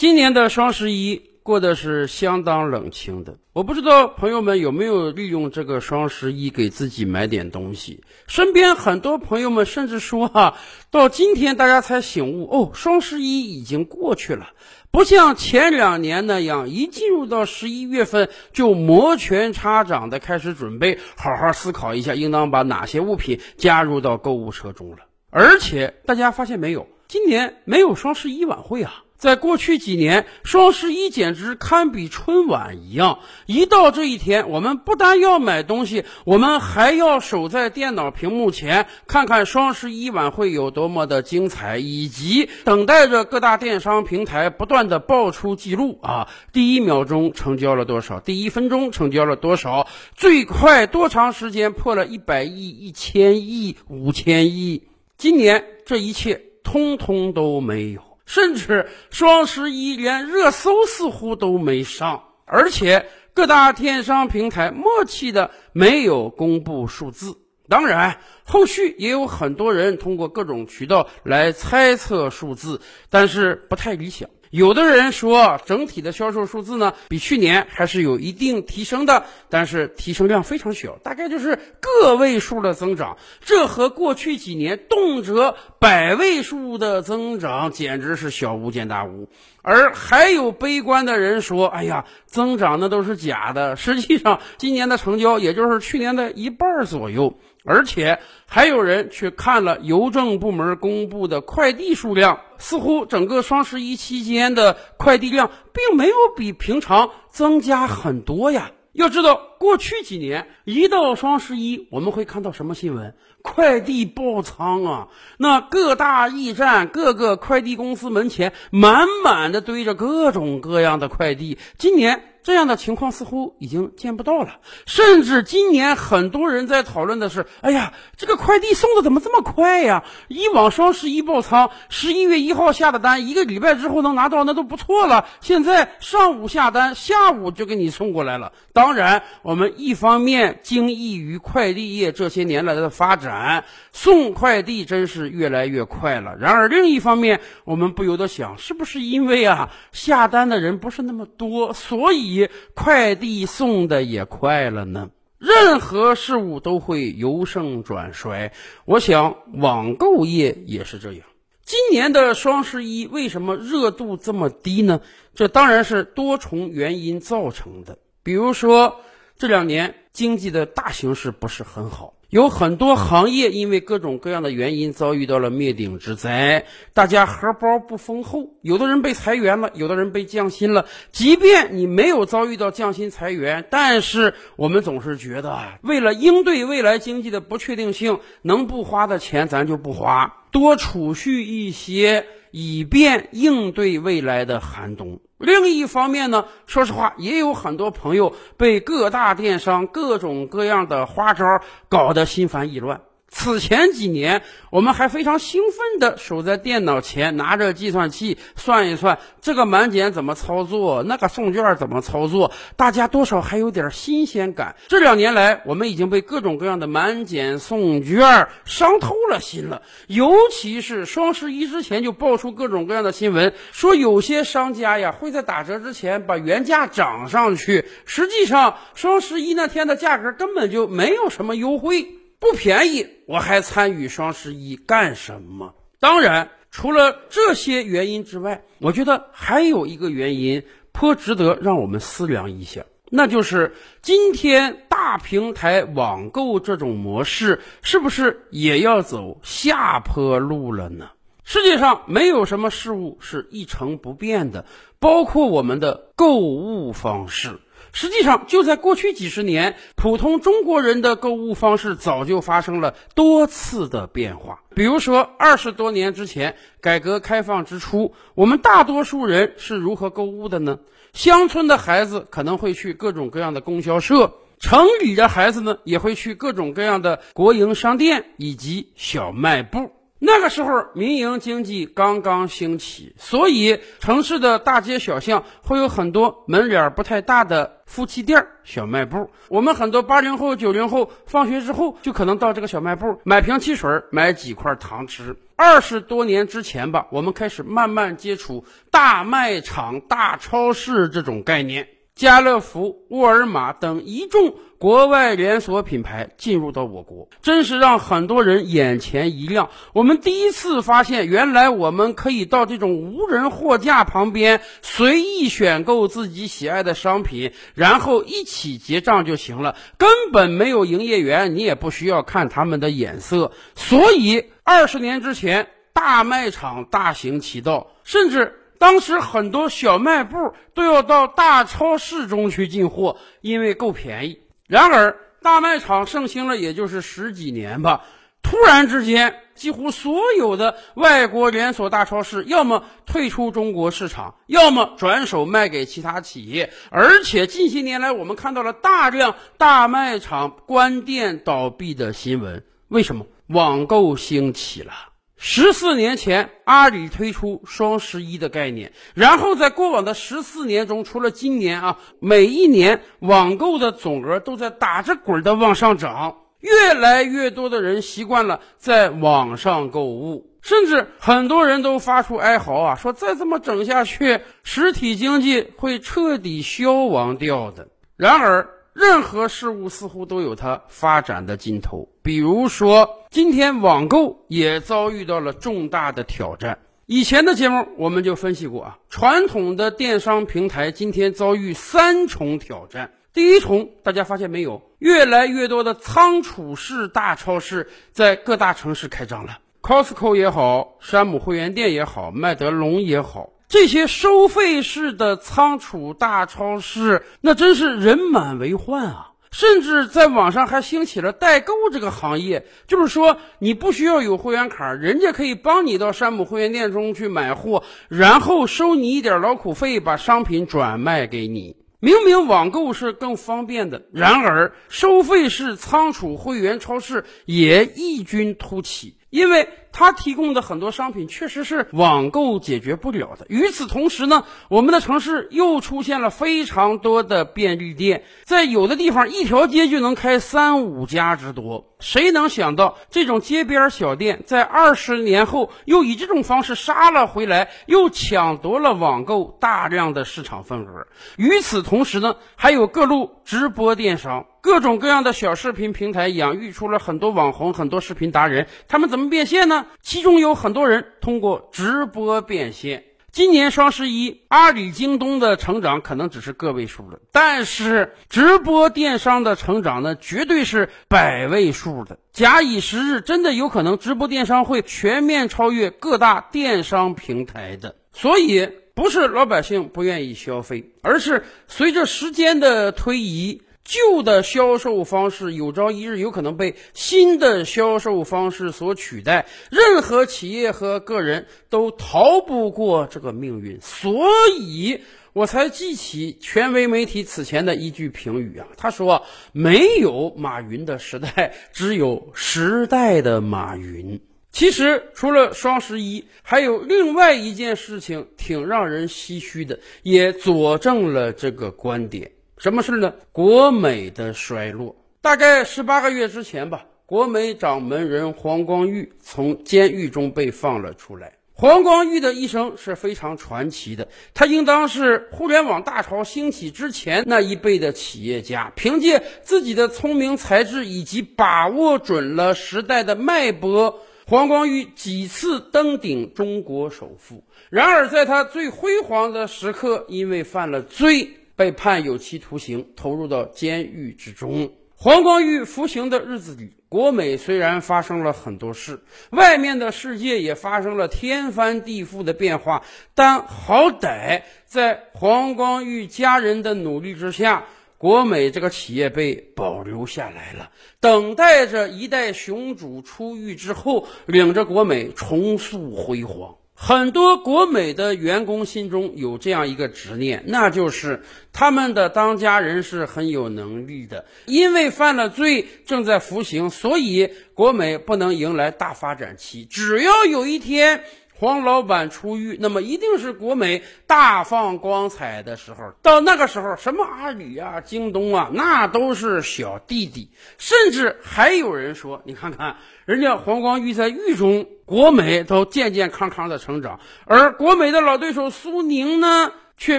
今年的双十一过得是相当冷清的。我不知道朋友们有没有利用这个双十一给自己买点东西。身边很多朋友们甚至说哈，到今天大家才醒悟哦，双十一已经过去了，不像前两年那样，一进入到十一月份就摩拳擦掌的开始准备，好好思考一下应当把哪些物品加入到购物车中了。而且大家发现没有，今年没有双十一晚会啊。在过去几年，双十一简直堪比春晚一样。一到这一天，我们不但要买东西，我们还要守在电脑屏幕前，看看双十一晚会有多么的精彩，以及等待着各大电商平台不断的爆出记录啊，第一秒钟成交了多少，第一分钟成交了多少，最快多长时间破了一百亿、一千亿、五千亿？今年这一切通通都没有。甚至双十一连热搜似乎都没上，而且各大电商平台默契的没有公布数字。当然，后续也有很多人通过各种渠道来猜测数字，但是不太理想。有的人说，整体的销售数字呢，比去年还是有一定提升的，但是提升量非常小，大概就是个位数的增长。这和过去几年动辄百位数的增长简直是小巫见大巫。而还有悲观的人说：“哎呀，增长那都是假的，实际上今年的成交也就是去年的一半左右。”而且还有人去看了邮政部门公布的快递数量，似乎整个双十一期间的快递量并没有比平常增加很多呀。要知道，过去几年一到双十一，我们会看到什么新闻？快递爆仓啊！那各大驿站、各个快递公司门前满满的堆着各种各样的快递。今年。这样的情况似乎已经见不到了，甚至今年很多人在讨论的是：哎呀，这个快递送的怎么这么快呀？以往双十一爆仓，十一月一号下的单，一个礼拜之后能拿到那都不错了。现在上午下单，下午就给你送过来了。当然，我们一方面惊异于快递业这些年来的发展，送快递真是越来越快了。然而另一方面，我们不由得想，是不是因为啊下单的人不是那么多，所以？快递送的也快了呢。任何事物都会由盛转衰，我想网购业也是这样。今年的双十一为什么热度这么低呢？这当然是多重原因造成的。比如说，这两年经济的大形势不是很好。有很多行业因为各种各样的原因遭遇到了灭顶之灾，大家荷包不丰厚，有的人被裁员了，有的人被降薪了。即便你没有遭遇到降薪裁员，但是我们总是觉得，为了应对未来经济的不确定性，能不花的钱咱就不花，多储蓄一些，以便应对未来的寒冬。另一方面呢，说实话，也有很多朋友被各大电商各种各样的花招搞得心烦意乱。此前几年，我们还非常兴奋地守在电脑前，拿着计算器算一算这个满减怎么操作，那个送券怎么操作，大家多少还有点新鲜感。这两年来，我们已经被各种各样的满减送券伤透了心了。尤其是双十一之前就爆出各种各样的新闻，说有些商家呀会在打折之前把原价涨上去，实际上双十一那天的价格根本就没有什么优惠。不便宜，我还参与双十一干什么？当然，除了这些原因之外，我觉得还有一个原因颇值得让我们思量一下，那就是今天大平台网购这种模式是不是也要走下坡路了呢？世界上没有什么事物是一成不变的，包括我们的购物方式。实际上，就在过去几十年，普通中国人的购物方式早就发生了多次的变化。比如说，二十多年之前，改革开放之初，我们大多数人是如何购物的呢？乡村的孩子可能会去各种各样的供销社，城里的孩子呢，也会去各种各样的国营商店以及小卖部。那个时候，民营经济刚刚兴起，所以城市的大街小巷会有很多门脸不太大的夫妻店、小卖部。我们很多八零后、九零后放学之后就可能到这个小卖部买瓶汽水，买几块糖吃。二十多年之前吧，我们开始慢慢接触大卖场、大超市这种概念。家乐福、沃尔玛等一众国外连锁品牌进入到我国，真是让很多人眼前一亮。我们第一次发现，原来我们可以到这种无人货架旁边随意选购自己喜爱的商品，然后一起结账就行了，根本没有营业员，你也不需要看他们的眼色。所以，二十年之前，大卖场大行其道，甚至。当时很多小卖部都要到大超市中去进货，因为够便宜。然而，大卖场盛行了也就是十几年吧，突然之间，几乎所有的外国连锁大超市要么退出中国市场，要么转手卖给其他企业。而且近些年来，我们看到了大量大卖场关店倒闭的新闻。为什么？网购兴起了。十四年前，阿里推出双十一的概念，然后在过往的十四年中，除了今年啊，每一年网购的总额都在打着滚的往上涨，越来越多的人习惯了在网上购物，甚至很多人都发出哀嚎啊，说再这么整下去，实体经济会彻底消亡掉的。然而，任何事物似乎都有它发展的尽头，比如说，今天网购也遭遇到了重大的挑战。以前的节目我们就分析过啊，传统的电商平台今天遭遇三重挑战。第一重，大家发现没有，越来越多的仓储式大超市在各大城市开张了，Costco 也好，山姆会员店也好，麦德龙也好。这些收费式的仓储大超市，那真是人满为患啊！甚至在网上还兴起了代购这个行业，就是说你不需要有会员卡，人家可以帮你到山姆会员店中去买货，然后收你一点劳苦费，把商品转卖给你。明明网购是更方便的，然而收费式仓储会员超市也异军突起，因为。它提供的很多商品确实是网购解决不了的。与此同时呢，我们的城市又出现了非常多的便利店，在有的地方一条街就能开三五家之多。谁能想到这种街边小店在二十年后又以这种方式杀了回来，又抢夺了网购大量的市场份额？与此同时呢，还有各路直播电商。各种各样的小视频平台养育出了很多网红、很多视频达人，他们怎么变现呢？其中有很多人通过直播变现。今年双十一，阿里、京东的成长可能只是个位数了，但是直播电商的成长呢，绝对是百位数的。假以时日，真的有可能直播电商会全面超越各大电商平台的。所以，不是老百姓不愿意消费，而是随着时间的推移。旧的销售方式有朝一日有可能被新的销售方式所取代，任何企业和个人都逃不过这个命运，所以我才记起权威媒体此前的一句评语啊，他说：“没有马云的时代，只有时代的马云。”其实，除了双十一，还有另外一件事情挺让人唏嘘的，也佐证了这个观点。什么事呢？国美的衰落，大概十八个月之前吧，国美掌门人黄光裕从监狱中被放了出来。黄光裕的一生是非常传奇的，他应当是互联网大潮兴起之前那一辈的企业家，凭借自己的聪明才智以及把握准了时代的脉搏，黄光裕几次登顶中国首富。然而，在他最辉煌的时刻，因为犯了罪。被判有期徒刑，投入到监狱之中。黄光裕服刑的日子里，国美虽然发生了很多事，外面的世界也发生了天翻地覆的变化，但好歹在黄光裕家人的努力之下，国美这个企业被保留下来了，等待着一代雄主出狱之后，领着国美重塑辉煌。很多国美的员工心中有这样一个执念，那就是他们的当家人是很有能力的，因为犯了罪正在服刑，所以国美不能迎来大发展期。只要有一天黄老板出狱，那么一定是国美大放光彩的时候。到那个时候，什么阿里啊、京东啊，那都是小弟弟。甚至还有人说，你看看人家黄光裕在狱中。国美都健健康康的成长，而国美的老对手苏宁呢，却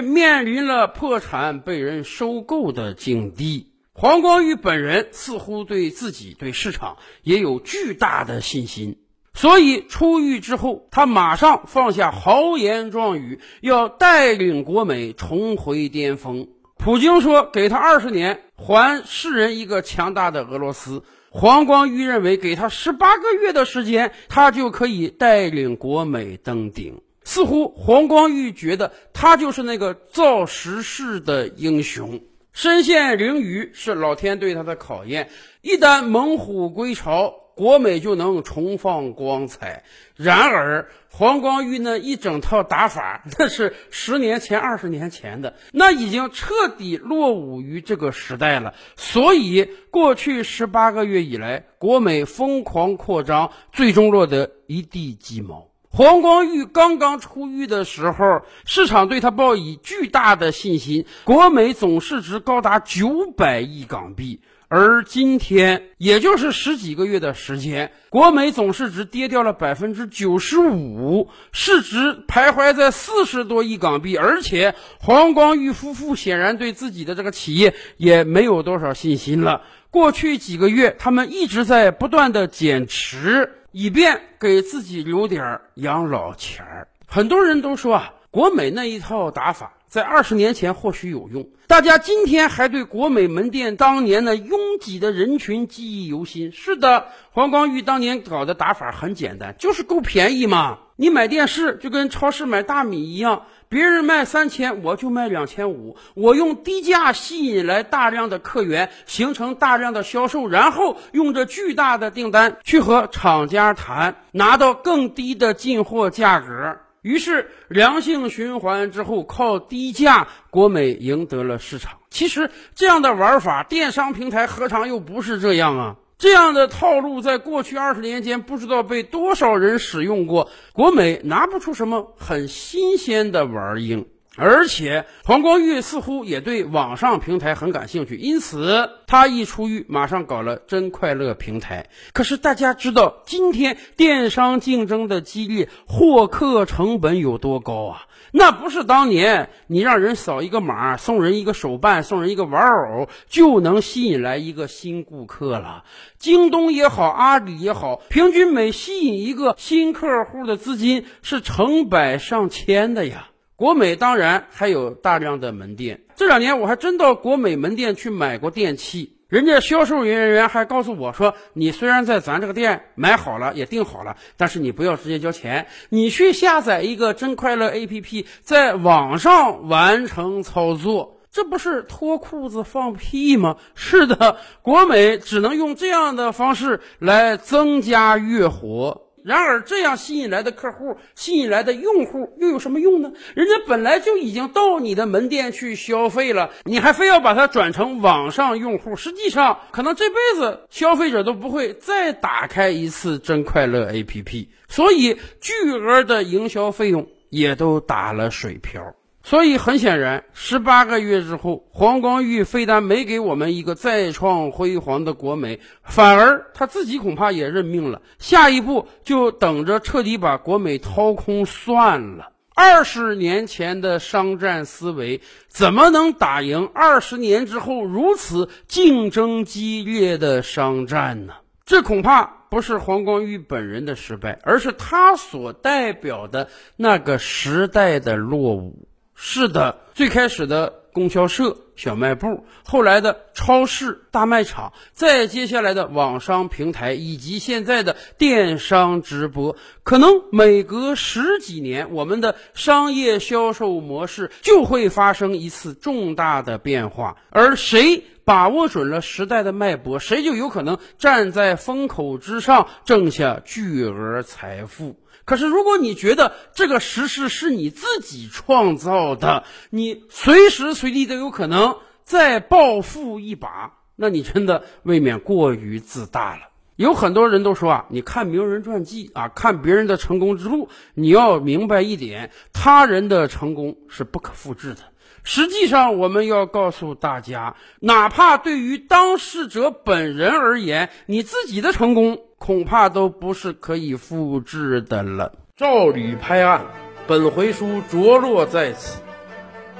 面临了破产、被人收购的境地。黄光裕本人似乎对自己、对市场也有巨大的信心，所以出狱之后，他马上放下豪言壮语，要带领国美重回巅峰。普京说：“给他二十年，还世人一个强大的俄罗斯。”黄光裕认为，给他十八个月的时间，他就可以带领国美登顶。似乎黄光裕觉得他就是那个造时势的英雄。身陷囹圄是老天对他的考验，一旦猛虎归巢。国美就能重放光彩。然而，黄光裕那一整套打法，那是十年前、二十年前的，那已经彻底落伍于这个时代了。所以，过去十八个月以来，国美疯狂扩张，最终落得一地鸡毛。黄光裕刚刚出狱的时候，市场对他抱以巨大的信心，国美总市值高达九百亿港币。而今天，也就是十几个月的时间，国美总市值跌掉了百分之九十五，市值徘徊在四十多亿港币。而且，黄光裕夫妇显然对自己的这个企业也没有多少信心了。过去几个月，他们一直在不断的减持，以便给自己留点养老钱儿。很多人都说啊，国美那一套打法。在二十年前或许有用，大家今天还对国美门店当年的拥挤的人群记忆犹新。是的，黄光裕当年搞的打法很简单，就是够便宜嘛。你买电视就跟超市买大米一样，别人卖三千，我就卖两千五。我用低价吸引来大量的客源，形成大量的销售，然后用着巨大的订单去和厂家谈，拿到更低的进货价格。于是良性循环之后，靠低价，国美赢得了市场。其实这样的玩法，电商平台何尝又不是这样啊？这样的套路在过去二十年间，不知道被多少人使用过。国美拿不出什么很新鲜的玩意儿。而且黄光裕似乎也对网上平台很感兴趣，因此他一出狱，马上搞了真快乐平台。可是大家知道，今天电商竞争的激烈，获客成本有多高啊？那不是当年你让人扫一个码，送人一个手办，送人一个玩偶，就能吸引来一个新顾客了。京东也好，阿里也好，平均每吸引一个新客户的资金是成百上千的呀。国美当然还有大量的门店，这两年我还真到国美门店去买过电器，人家销售人员还告诉我说，你虽然在咱这个店买好了也订好了，但是你不要直接交钱，你去下载一个真快乐 APP，在网上完成操作，这不是脱裤子放屁吗？是的，国美只能用这样的方式来增加月活。然而，这样吸引来的客户、吸引来的用户又有什么用呢？人家本来就已经到你的门店去消费了，你还非要把它转成网上用户，实际上可能这辈子消费者都不会再打开一次真快乐 APP，所以巨额的营销费用也都打了水漂。所以很显然，十八个月之后，黄光裕非但没给我们一个再创辉煌的国美，反而他自己恐怕也认命了。下一步就等着彻底把国美掏空算了。二十年前的商战思维，怎么能打赢二十年之后如此竞争激烈的商战呢？这恐怕不是黄光裕本人的失败，而是他所代表的那个时代的落伍。是的，最开始的供销社小卖部，后来的超市、大卖场，再接下来的网商平台，以及现在的电商直播，可能每隔十几年，我们的商业销售模式就会发生一次重大的变化，而谁？把握准了时代的脉搏，谁就有可能站在风口之上，挣下巨额财富。可是，如果你觉得这个时势是你自己创造的，你随时随地都有可能再暴富一把，那你真的未免过于自大了。有很多人都说啊，你看名人传记啊，看别人的成功之路，你要明白一点，他人的成功是不可复制的。实际上，我们要告诉大家，哪怕对于当事者本人而言，你自己的成功恐怕都不是可以复制的了。照吕拍案，本回书着落在此。